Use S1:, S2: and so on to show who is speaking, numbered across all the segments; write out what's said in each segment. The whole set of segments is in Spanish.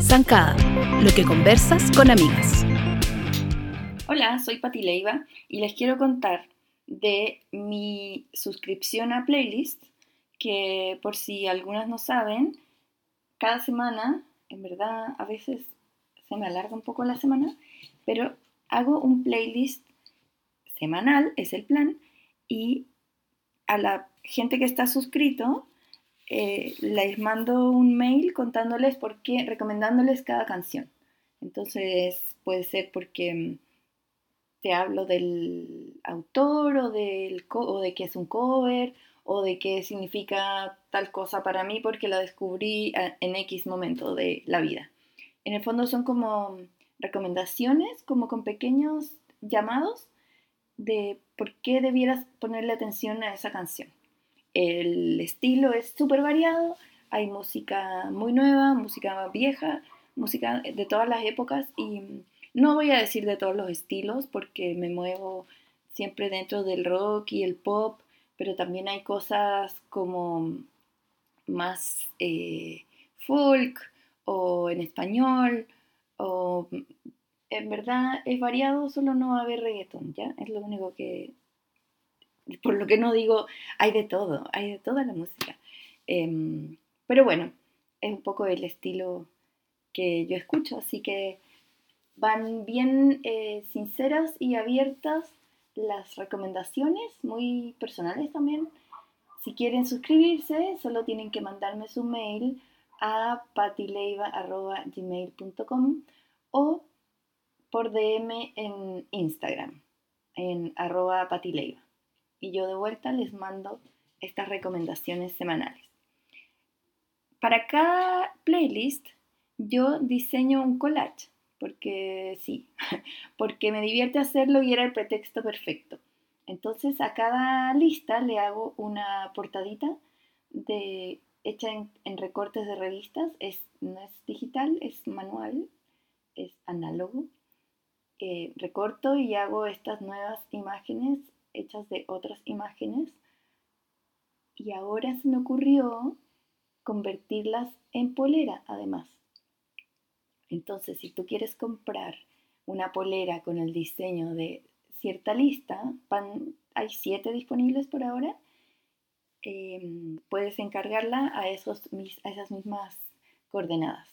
S1: Zancada, lo que conversas con amigas.
S2: Hola, soy Pati Leiva y les quiero contar de mi suscripción a playlist, que por si algunas no saben, cada semana, en verdad a veces se me alarga un poco la semana, pero hago un playlist semanal, es el plan, y a la gente que está suscrito eh, les mando un mail contándoles por qué, recomendándoles cada canción. Entonces puede ser porque mm, te hablo del autor o, del, o de que es un cover o de qué significa tal cosa para mí porque la descubrí ah, en X momento de la vida. En el fondo son como recomendaciones, como con pequeños llamados de por qué debieras ponerle atención a esa canción. El estilo es súper variado, hay música muy nueva, música vieja, música de todas las épocas y no voy a decir de todos los estilos porque me muevo siempre dentro del rock y el pop, pero también hay cosas como más eh, folk o en español o en verdad es variado, solo no va a haber reggaetón, ¿ya? Es lo único que, por lo que no digo, hay de todo, hay de toda la música. Em, pero bueno, es un poco el estilo que yo escucho, así que van bien eh, sinceras y abiertas las recomendaciones, muy personales también. Si quieren suscribirse, solo tienen que mandarme su mail a patileiva.gmail.com o por DM en Instagram, en arroba patileiva. Y yo de vuelta les mando estas recomendaciones semanales. Para cada playlist yo diseño un collage porque sí, porque me divierte hacerlo y era el pretexto perfecto. Entonces a cada lista le hago una portadita de, hecha en, recortes de revistas, es, no es digital, es manual, es análogo. Eh, recorto y hago estas nuevas imágenes hechas de otras imágenes. Y ahora se me ocurrió convertirlas en polera además. Entonces, si tú quieres comprar una polera con el diseño de cierta lista, hay siete disponibles por ahora, em, puedes encargarla a, esos, a esas mismas coordenadas.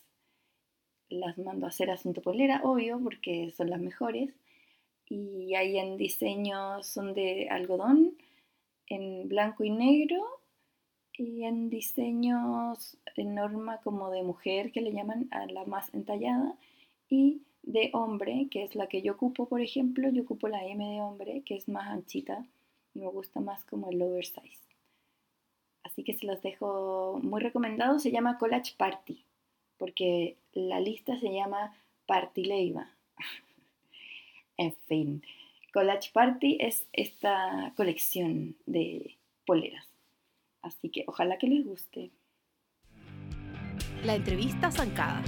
S2: Las mando a hacer asunto polera, obvio, porque son las mejores. Y ahí en diseño son de algodón, en blanco y negro, y en diseños en norma como de mujer, que le llaman a la más entallada, y de hombre, que es la que yo ocupo, por ejemplo, yo ocupo la M de hombre, que es más anchita, y me gusta más como el oversize. Así que se los dejo muy recomendados, se llama Collage Party, porque la lista se llama Party Leiva. en fin, Collage Party es esta colección de poleras. Así que ojalá que les guste.
S1: La entrevista zancada.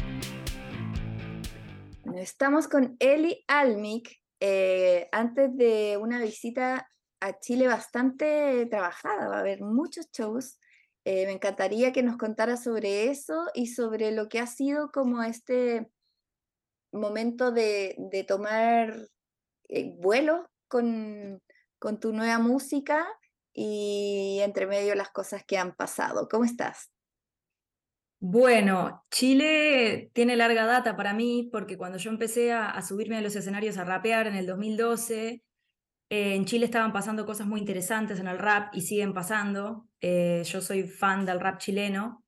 S2: estamos con Eli Almic eh, antes de una visita a Chile bastante trabajada. Va a haber muchos shows. Eh, me encantaría que nos contara sobre eso y sobre lo que ha sido como este momento de, tomar eh, vuelo con, con tu nueva música y entre medio las cosas que han pasado. ¿Cómo estás?
S3: Bueno, Chile tiene larga data para mí porque cuando yo empecé a, subirme a los escenarios a rapear en el 2012, eh, en Chile estaban pasando cosas muy interesantes en el rap y siguen pasando. Eh, yo soy fan del rap chileno.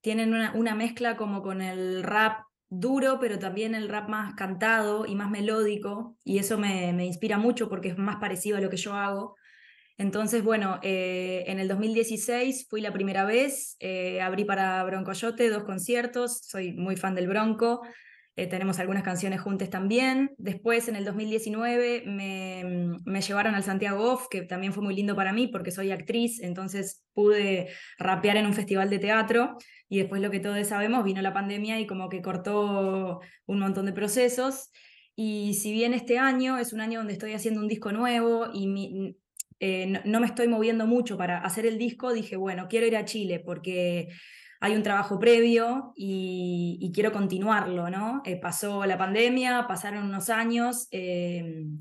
S3: Tienen una, mezcla como con el rap duro, pero también el rap más cantado y más melódico, y eso me, inspira mucho porque es más parecido a lo que yo hago. Entonces, bueno, eh, en el 2016 fui la primera vez, abrí para Broncoyote dos conciertos, soy muy fan del Bronco, eh, tenemos algunas canciones juntas también. Después, en el 2019, me, mm, me, llevaron al Santiago Off, que también fue muy lindo para mí porque soy actriz, entonces pude rapear en un festival de teatro. Y después, lo que todos sabemos, vino la pandemia y como que cortó un montón de procesos. Y si bien este año es un año donde estoy haciendo un disco nuevo y mi, eh, no, me estoy moviendo mucho para hacer el disco, dije, bueno, quiero ir a Chile porque hay un trabajo previo y, quiero continuarlo, ¿no? Eh, pasó la pandemia, pasaron unos años. Em,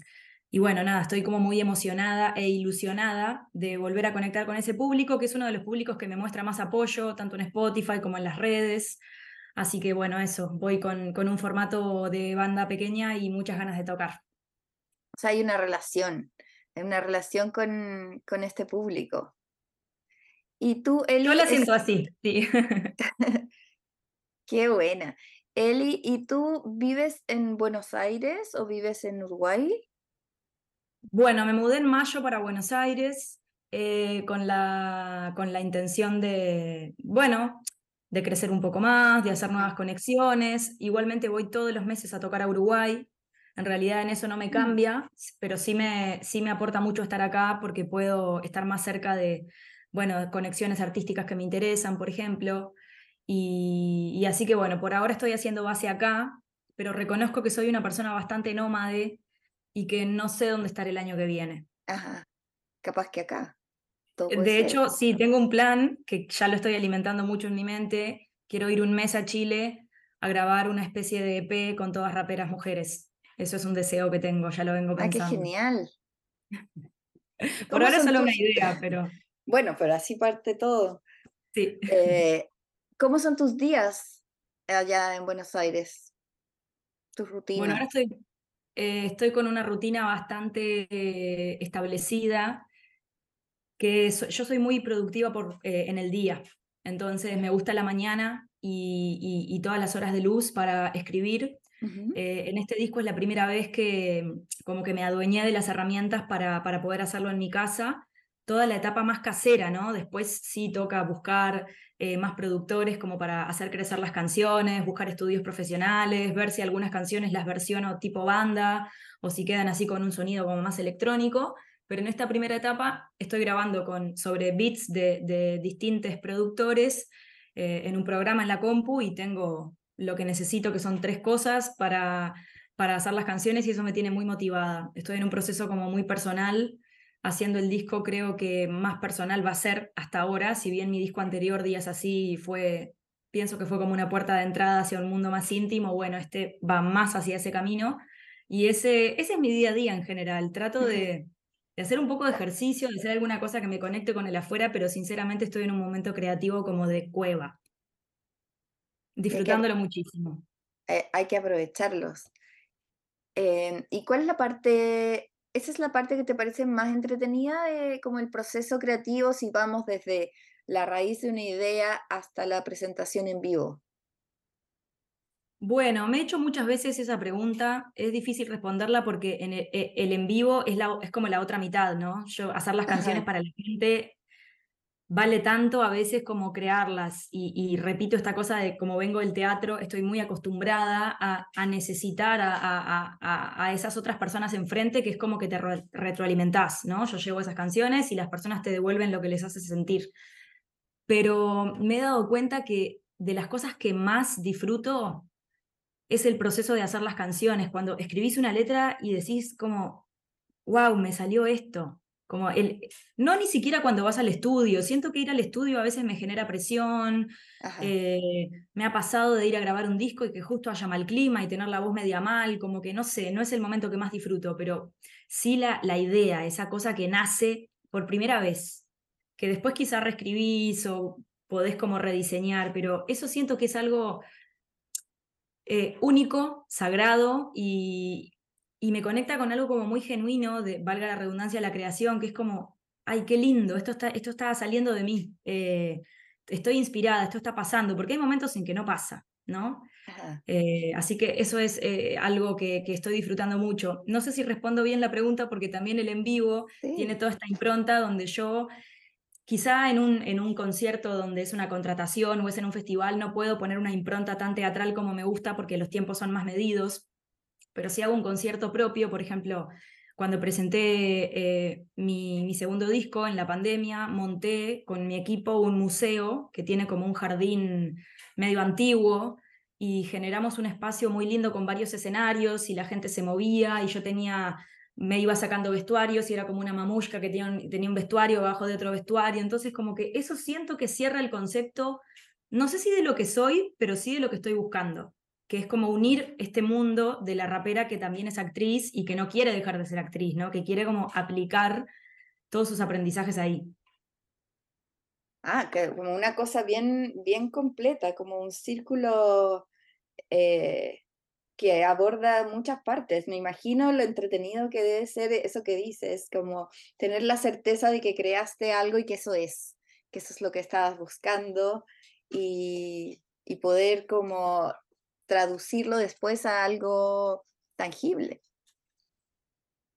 S3: y bueno, nada, estoy como muy emocionada e ilusionada de volver a conectar con ese público, que es uno de los públicos que me muestra más apoyo, tanto en Spotify como en las redes. Así que bueno, eso, voy con, con un formato de banda pequeña y muchas ganas de tocar.
S2: O sea, hay una relación, hay una relación con, con este público. Y tú, Eli.
S3: Yo la siento así, sí.
S2: Qué buena. Eli, ¿y tú vives en Buenos Aires o vives en Uruguay?
S3: Bueno, me mudé en mayo para Buenos Aires eh, con, la, con la intención de, bueno, de crecer un poco más, de hacer nuevas conexiones. Igualmente voy todos los meses a tocar a Uruguay. En realidad en eso no me mm. cambia, pero sí me, sí me aporta mucho estar acá porque puedo estar más cerca de, bueno, conexiones artísticas que me interesan, por ejemplo. Y, y así que bueno, por ahora estoy haciendo base acá, pero reconozco que soy una persona bastante nómade y que no sé dónde estar el año que viene.
S2: Ajá, capaz que acá.
S3: de hecho, sí, tengo un plan que ya lo estoy alimentando mucho en mi mente. Quiero ir un mes a Chile a grabar una especie de EP con todas raperas mujeres. Eso es un deseo que tengo, ya lo vengo pensando.
S2: Ah, qué genial.
S3: Por ahora es solo una idea, pero...
S2: Bueno, pero así parte todo.
S3: Sí.
S2: Eh, ¿Cómo son tus días allá en Buenos Aires? ¿Tu rutina?
S3: Bueno, ahora estoy eh, estoy con una rutina bastante eh, establecida, que yo soy muy productiva por, en el día, entonces me gusta la mañana y, todas las horas de luz para escribir. en este disco es la primera vez que como que me adueñé de las herramientas para, para poder hacerlo en mi casa toda la etapa más casera, ¿no? Después sí toca buscar eh, más productores como para hacer crecer las canciones, buscar estudios profesionales, ver si algunas canciones las versiono tipo banda o si quedan así con un sonido como más electrónico. Pero en esta primera etapa estoy grabando con, sobre beats de, distintos productores eh, en un programa en la compu y tengo lo que necesito, que son tres cosas para, para hacer las canciones y eso me tiene muy motivada. Estoy en un proceso como muy personal haciendo el disco creo que más personal va a ser hasta ahora, si bien mi disco anterior, Días Así, fue, pienso que fue como una puerta de entrada hacia un mundo más íntimo, bueno, este va más hacia ese camino. Y ese, ese es mi día a día en general. Trato de, hacer un poco de ejercicio, de hacer alguna cosa que me conecte con el afuera, pero sinceramente estoy en un momento creativo como de cueva. Disfrutándolo muchísimo.
S2: Eh, hay que aprovecharlos. Eh, ¿Y cuál es la parte esa es la parte que te parece más entretenida de como el proceso creativo si vamos desde la raíz de una idea hasta la presentación en vivo?
S3: Bueno, me he hecho muchas veces esa pregunta. Es difícil responderla porque en el, e, en vivo es, la, es como la otra mitad, ¿no? Yo hacer las canciones para la gente vale tanto a veces como crearlas. Y, repito esta cosa de como vengo del teatro, estoy muy acostumbrada a, necesitar a, esas otras personas enfrente, que es como que te retroalimentás, ¿no? Yo llevo esas canciones y las personas te devuelven lo que les hace sentir. Pero me he dado cuenta que de las cosas que más disfruto es el proceso de hacer las canciones, cuando escribís una letra y decís como, wow, me salió esto, como el, no ni siquiera cuando vas al estudio, siento que ir al estudio a veces me genera presión, eh, me ha pasado de ir a grabar un disco y que justo haya mal clima y tener la voz media mal, como que no sé, no es el momento que más disfruto, pero sí la, la idea, esa cosa que nace por primera vez, que después quizás reescribís o podés como rediseñar, pero eso siento que es algo eh, único, sagrado y, y me conecta con algo como muy genuino, de, valga la redundancia, la creación, que es como, ay, qué lindo, esto está, esto está saliendo de mí, eh, estoy inspirada, esto está pasando, porque hay momentos en que no pasa, ¿no? Eh, así que eso es eh, algo que, que, estoy disfrutando mucho. No sé si respondo bien la pregunta porque también el en vivo tiene toda esta impronta donde yo quizá en un, en un concierto donde es una contratación o es en un festival no puedo poner una impronta tan teatral como me gusta porque los tiempos son más medidos, pero si hago un concierto propio, por ejemplo, cuando presenté eh, mi, segundo disco en la pandemia, monté con mi equipo un museo que tiene como un jardín medio antiguo y generamos un espacio muy lindo con varios escenarios y la gente se movía y yo tenía me iba sacando vestuarios y era como una mamushka que tenía un, tenía un vestuario abajo de otro vestuario. Entonces, como que eso siento que cierra el concepto, no sé si de lo que soy, pero sí de lo que estoy buscando, que es como unir este mundo de la rapera que también es actriz y que no quiere dejar de ser actriz, ¿no? Que quiere como aplicar todos sus aprendizajes ahí.
S2: Ah, que como una cosa bien, bien completa, como un círculo eh, que aborda muchas partes. Me imagino lo entretenido que debe ser eso que dices, como tener la certeza de que creaste algo y que eso es, que eso es lo que estabas buscando y, y poder como traducirlo después a algo tangible.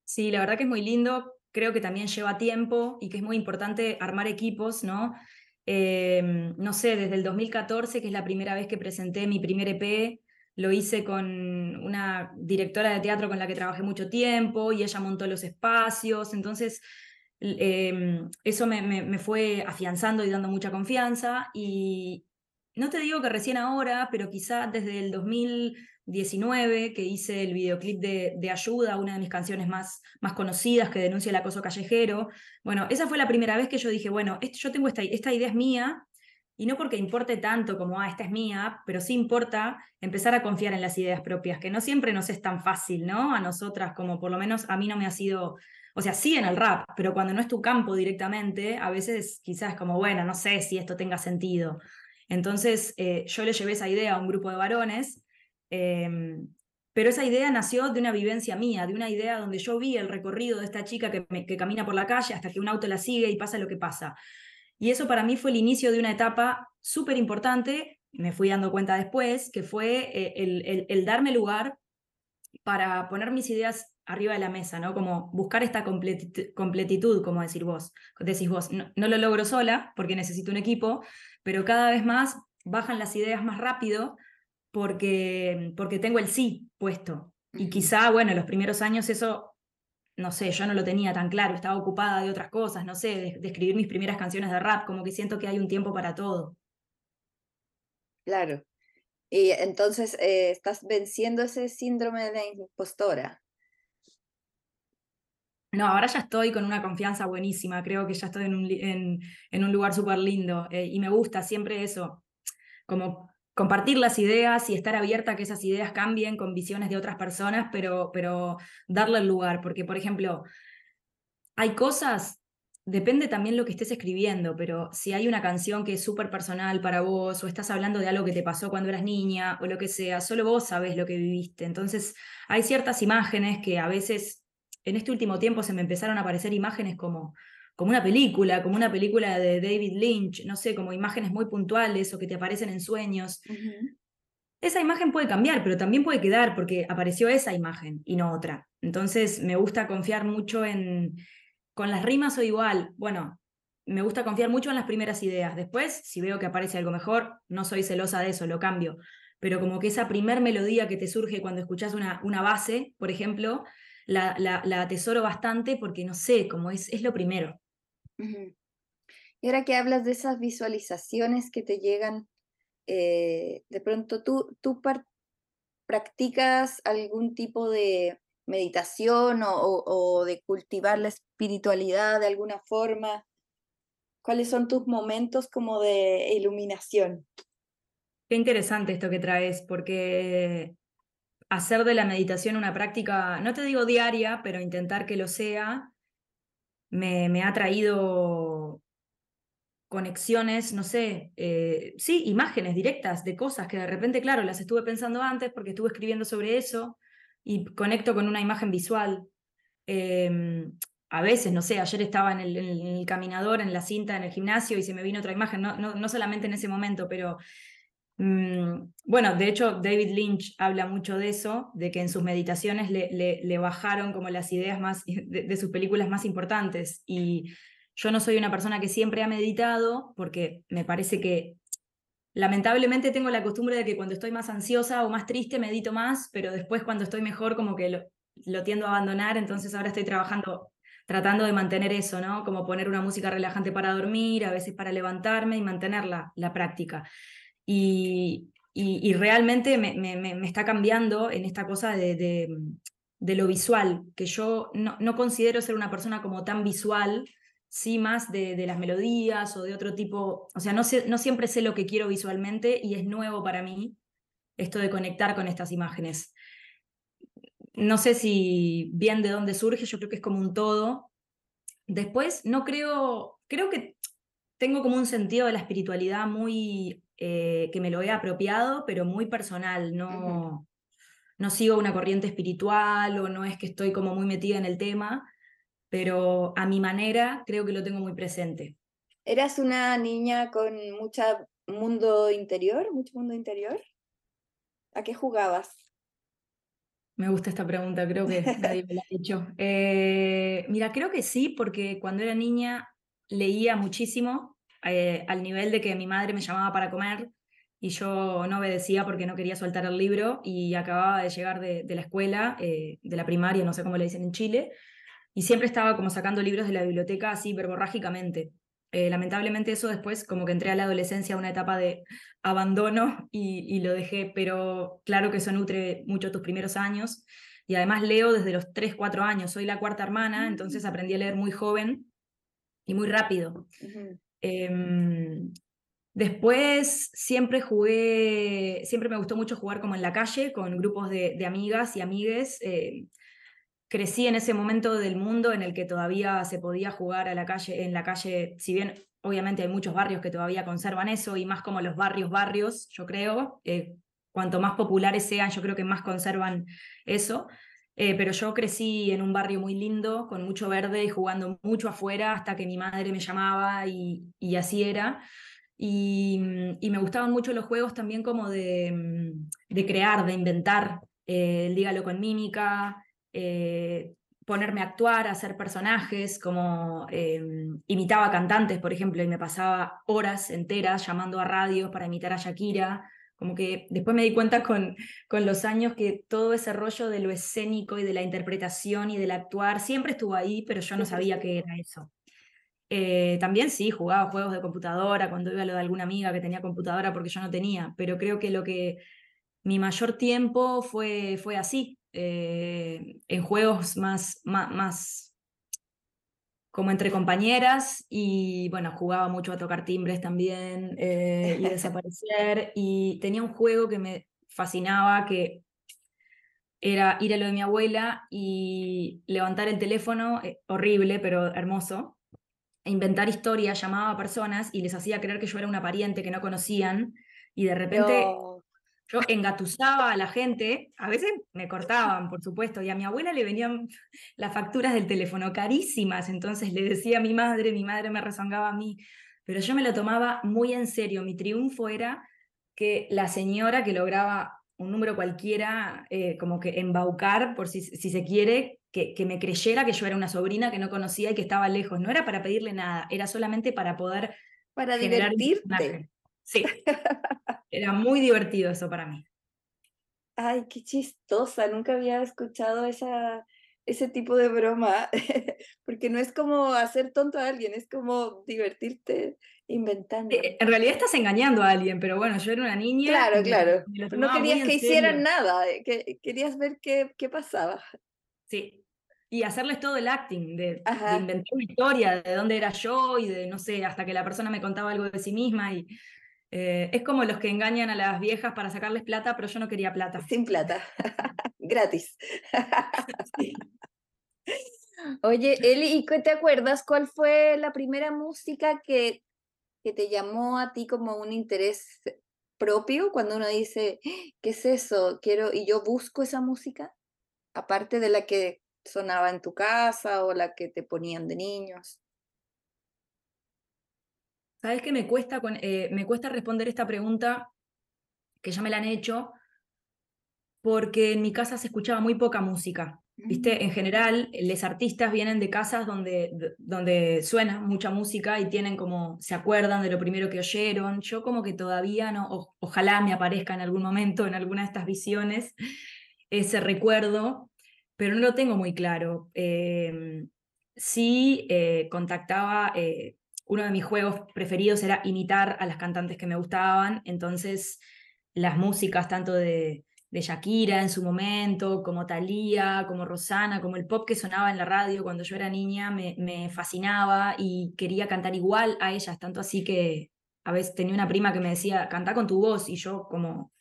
S3: Sí, la verdad que es muy lindo. Creo que también lleva tiempo y que es muy importante armar equipos, ¿no? Em, no sé, desde el 2014, que es la primera vez que presenté mi primer EP, lo hice con una directora de teatro con la que trabajé mucho tiempo y ella montó los espacios, entonces em, eso me, me, fue afianzando y dando mucha confianza y no te digo que recién ahora, pero quizá desde el 2019 que hice el videoclip de, Ayuda, una de mis canciones más, más conocidas que denuncia el acoso callejero. Bueno, esa fue la primera vez que yo dije, bueno, yo tengo esta, esta idea es mía y no porque importe tanto como, ah, esta es mía, pero sí importa empezar a confiar en las ideas propias, que no siempre nos es tan fácil, ¿no? A nosotras, como por lo menos a mí no me ha sido, o sea, sí en el rap, pero cuando no es tu campo directamente, a veces quizás como, bueno, no sé si esto tenga sentido. Entonces eh, yo le llevé esa idea a un grupo de varones, em, pero esa idea nació de una vivencia mía, de una idea donde yo vi el recorrido de esta chica que, camina por la calle hasta que un auto la sigue y pasa lo que pasa. Y eso para mí fue el inicio de una etapa súper importante, me fui dando cuenta después, que fue eh, el, el, darme lugar para poner mis ideas arriba de la mesa, ¿no? Como buscar esta completitud, como decir vos, decís vos, no, lo logro sola porque necesito un equipo, pero cada vez más bajan las ideas más rápido porque, porque tengo el sí puesto. Y quizá, bueno, en los primeros años eso no sé, yo no lo tenía tan claro, estaba ocupada de otras cosas, no sé, de, escribir mis primeras canciones de rap, como que siento que hay un tiempo para todo.
S2: Claro. Y entonces eh, estás venciendo ese síndrome de la impostora.
S3: No, ahora ya estoy con una confianza buenísima, creo que ya estoy en un, en, un lugar súper lindo eh, y me gusta siempre eso, como compartir las ideas y estar abierta a que esas ideas cambien con visiones de otras personas, pero, pero darle el lugar, porque por ejemplo, hay cosas, depende también lo que estés escribiendo, pero si hay una canción que es súper personal para vos o estás hablando de algo que te pasó cuando eras niña o lo que sea, solo vos sabés lo que viviste. Entonces, hay ciertas imágenes que a veces, en este último tiempo se me empezaron a aparecer imágenes como como una película, como una película de David Lynch, no sé, como imágenes muy puntuales o que te aparecen en sueños. Esa imagen puede cambiar, pero también puede quedar porque apareció esa imagen y no otra. Entonces me gusta confiar mucho en, con las rimas o igual, bueno, me gusta confiar mucho en las primeras ideas. Después, si veo que aparece algo mejor, no soy celosa de eso, lo cambio. Pero como que esa primer melodía que te surge cuando escuchas una, una base, por ejemplo, la, la, atesoro bastante porque no sé, como es, es lo primero.
S2: Y ahora que hablas de esas visualizaciones que te llegan, eh, de pronto tú, tú practicas algún tipo de meditación o, de cultivar la espiritualidad de alguna forma. ¿Cuáles son tus momentos como de iluminación?
S3: Qué interesante esto que traes, porque hacer de la meditación una práctica, no te digo diaria, pero intentar que lo sea, me, ha traído conexiones, no sé, eh, sí, imágenes directas de cosas que de repente, claro, las estuve pensando antes porque estuve escribiendo sobre eso y conecto con una imagen visual. Em, a veces, no sé, ayer estaba en el, caminador, en la cinta, en el gimnasio y se me vino otra imagen, no, no, solamente en ese momento, pero bueno, de hecho, David Lynch habla mucho de eso, de que en sus meditaciones le, le, bajaron como las ideas más de, sus películas más importantes. Y yo no soy una persona que siempre ha meditado, porque me parece que lamentablemente tengo la costumbre de que cuando estoy más ansiosa o más triste medito más, pero después cuando estoy mejor como que lo, lo tiendo a abandonar, entonces ahora estoy trabajando tratando de mantener eso, ¿no? Como poner una música relajante para dormir, a veces para levantarme y mantener la, la práctica. Y, y, realmente me, me, me, está cambiando en esta cosa de, de, lo visual, que yo no, no, considero ser una persona como tan visual, sí más de, de, las melodías o de otro tipo, o sea, no, no siempre sé lo que quiero visualmente y es nuevo para mí esto de conectar con estas imágenes. No sé si bien de dónde surge, yo creo que es como un todo. Después, no creo, creo que tengo como un sentido de la espiritualidad muy, eh, que me lo he apropiado, pero muy personal, no, no sigo una corriente espiritual o no es que estoy como muy metida en el tema, pero a mi manera creo que lo tengo muy presente.
S2: ¿Eras una niña con mucho mundo interior, mucho mundo interior? ¿A qué jugabas?
S3: Me gusta esta pregunta, creo que nadie me la ha hecho. Eh, mira, creo que sí, porque cuando era niña leía muchísimo, eh, al nivel de que mi madre me llamaba para comer y yo no obedecía porque no quería soltar el libro y acababa de llegar de, la escuela, eh, de la primaria, no sé cómo le dicen en Chile, y siempre estaba como sacando libros de la biblioteca así verborrágicamente. Eh, lamentablemente eso después como que entré a la adolescencia una etapa de abandono y, lo dejé, pero claro que eso nutre mucho tus primeros años. Y además leo desde los 3, 4 años, soy la cuarta hermana, entonces mm. aprendí a leer muy joven y muy rápido. Em, después siempre jugué, siempre me gustó mucho jugar como en la calle, con grupos de, amigas y amigues. Eh, crecí en ese momento del mundo en el que todavía se podía jugar a la calle, en la calle, si bien obviamente hay muchos barrios que todavía conservan eso, y más como los barrios, barrios, yo creo. Eh, cuanto más populares sean, yo creo que más conservan eso. Eh, pero yo crecí en un barrio muy lindo, con mucho verde y jugando mucho afuera hasta que mi madre me llamaba y, así era. Y, mm, y, me gustaban mucho los juegos también como de, mm, crear, de inventar, eh, dígalo con mímica, eh, ponerme a actuar, a hacer personajes, como imitaba cantantes, por ejemplo, y me pasaba horas enteras llamando a radio para imitar a Shakira. Como que después me di cuenta con, con los años que todo ese rollo de lo escénico y de la interpretación y del actuar siempre estuvo ahí, pero yo no sabía qué era eso. Eh, también sí, jugaba juegos de computadora cuando iba a lo de alguna amiga que tenía computadora porque yo no tenía, pero creo que lo que mi mayor tiempo fue, fue así, eh, en juegos más, más, más como entre compañeras y bueno, jugaba mucho a tocar timbres también eh, y desaparecer y tenía un juego que me fascinaba que era ir a lo de mi abuela y levantar el teléfono, eh, horrible pero hermoso, e inventar historias, llamaba a personas y les hacía creer que yo era una pariente que no conocían y de repente yo engatusaba a la gente, a veces me cortaban, por supuesto, y a mi abuela le venían las facturas del teléfono carísimas, entonces le decía a mi madre, mi madre me rezongaba a mí, pero yo me lo tomaba muy en serio. Mi triunfo era que la señora que lograba un número cualquiera, eh, como que embaucar, por si, si se quiere, que, que, me creyera que yo era una sobrina que no conocía y que estaba lejos. No era para pedirle nada, era solamente para poder...
S2: Para divertirte.
S3: Sí. Era muy divertido eso para mí.
S2: Ay, qué chistosa, nunca había escuchado esa, ese tipo de broma, porque no es como hacer tonto a alguien, es como divertirte inventando.
S3: En realidad estás engañando a alguien, pero bueno, yo era una niña.
S2: Claro, claro. No querías que hicieran nada, eh, que, querías ver qué, qué pasaba.
S3: Sí, y hacerles todo el acting, de, de, inventar una historia, de dónde era yo y de, no sé, hasta que la persona me contaba algo de sí misma y eh, es como los que engañan a las viejas para sacarles plata, pero yo no quería plata.
S2: Sin plata, gratis. Oye, Eli, ¿y te acuerdas cuál fue la primera música que, que te llamó a ti como un interés propio cuando uno dice, ¿qué es eso? Quiero y yo busco esa música, aparte de la que sonaba en tu casa o la que te ponían de niños.
S3: ¿Sabes qué me cuesta, eh, me cuesta responder esta pregunta que ya me la han hecho? Porque en mi casa se escuchaba muy poca música. ¿Viste? Mm. En general, los artistas vienen de casas donde, donde suena mucha música y tienen como, se acuerdan de lo primero que oyeron. Yo como que todavía no, ojalá me aparezca en algún momento en alguna de estas visiones ese recuerdo, pero no lo tengo muy claro. Em, sí eh, contactaba eh, uno de mis juegos preferidos era imitar a las cantantes que me gustaban, entonces las músicas tanto de, Shakira en su momento, como Thalía, como Rosana, como el pop que sonaba en la radio cuando yo era niña, me fascinaba y quería cantar igual a ellas, tanto así que a veces tenía una prima que me decía, canta con tu voz, y yo como,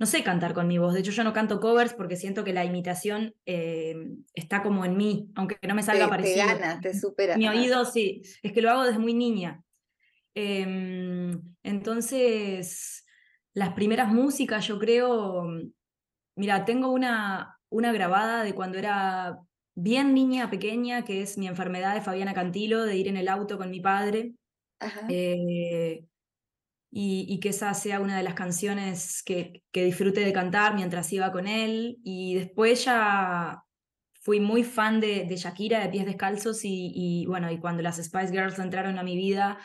S3: no sé cantar con mi voz. De hecho, yo no canto covers porque siento que la imitación eh, está como en mí, aunque no me salga parecido.
S2: Te gana, te supera.
S3: Mi oído, sí, es que lo hago desde muy niña. Em, entonces, las primeras músicas, yo creo, mira, tengo una, una grabada de cuando era bien niña, pequeña, que es mi enfermedad de Fabiana Cantilo, de ir en el auto con mi padre. Eh, y, que esa sea una de las canciones que, que disfrute de cantar mientras iba con él. Y después ya fui muy fan de, Shakira, de Pies Descalzos, y, y, bueno, y cuando las Spice Girls entraron a mi vida,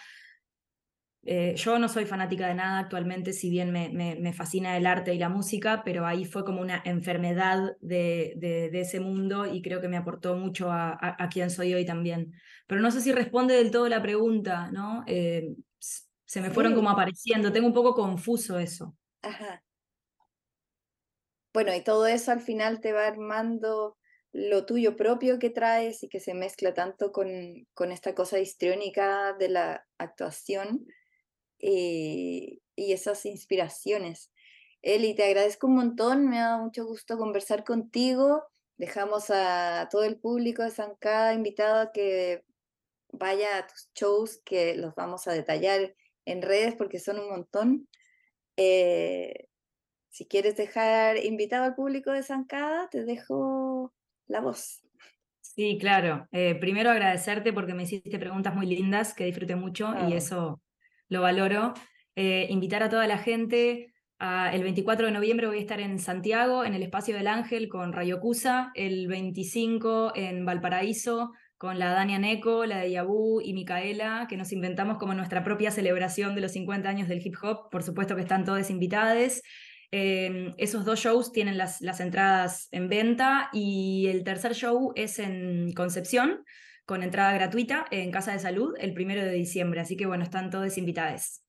S3: eh, yo no soy fanática de nada actualmente, si bien me, fascina el arte y la música, pero ahí fue como una enfermedad de, de, ese mundo y creo que me aportó mucho a, a, quien soy hoy también. Pero no sé si responde del todo la pregunta, ¿no? Eh, se me fueron como apareciendo, tengo un poco confuso eso.
S2: Ajá. Bueno, y todo eso al final te va armando lo tuyo propio que traes y que se mezcla tanto con, con esta cosa histriónica de la actuación eh, y esas inspiraciones. Eli, te agradezco un montón, me ha dado mucho gusto conversar contigo. Dejamos a todo el público de Zancada invitado a que vaya a tus shows, que los vamos a detallar en redes porque son un montón. Eh, si quieres dejar invitado al público de Zancada, te dejo la voz.
S3: Sí, claro. Eh, primero agradecerte porque me hiciste preguntas muy lindas que disfruté mucho y ah. eso lo valoro. Eh, invitar a toda la gente. el 24 de noviembre voy a estar en Santiago, en el Espacio del Ángel, con Rayo Cusa. El 25 en Valparaíso, con la Dania Neco, la de Yabu y Micaela, que nos inventamos como nuestra propia celebración de los 50 años del hip hop. Por supuesto que están todas invitadas. Eh, esos dos shows tienen las, las entradas en venta y el tercer show es en Concepción, con entrada gratuita en Casa de Salud el primero de diciembre. Así que bueno, están todos invitados.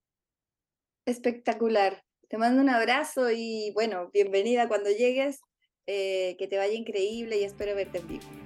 S2: Espectacular. Te mando un abrazo y bueno, bienvenida cuando llegues. Eh, que te vaya increíble y espero verte en vivo.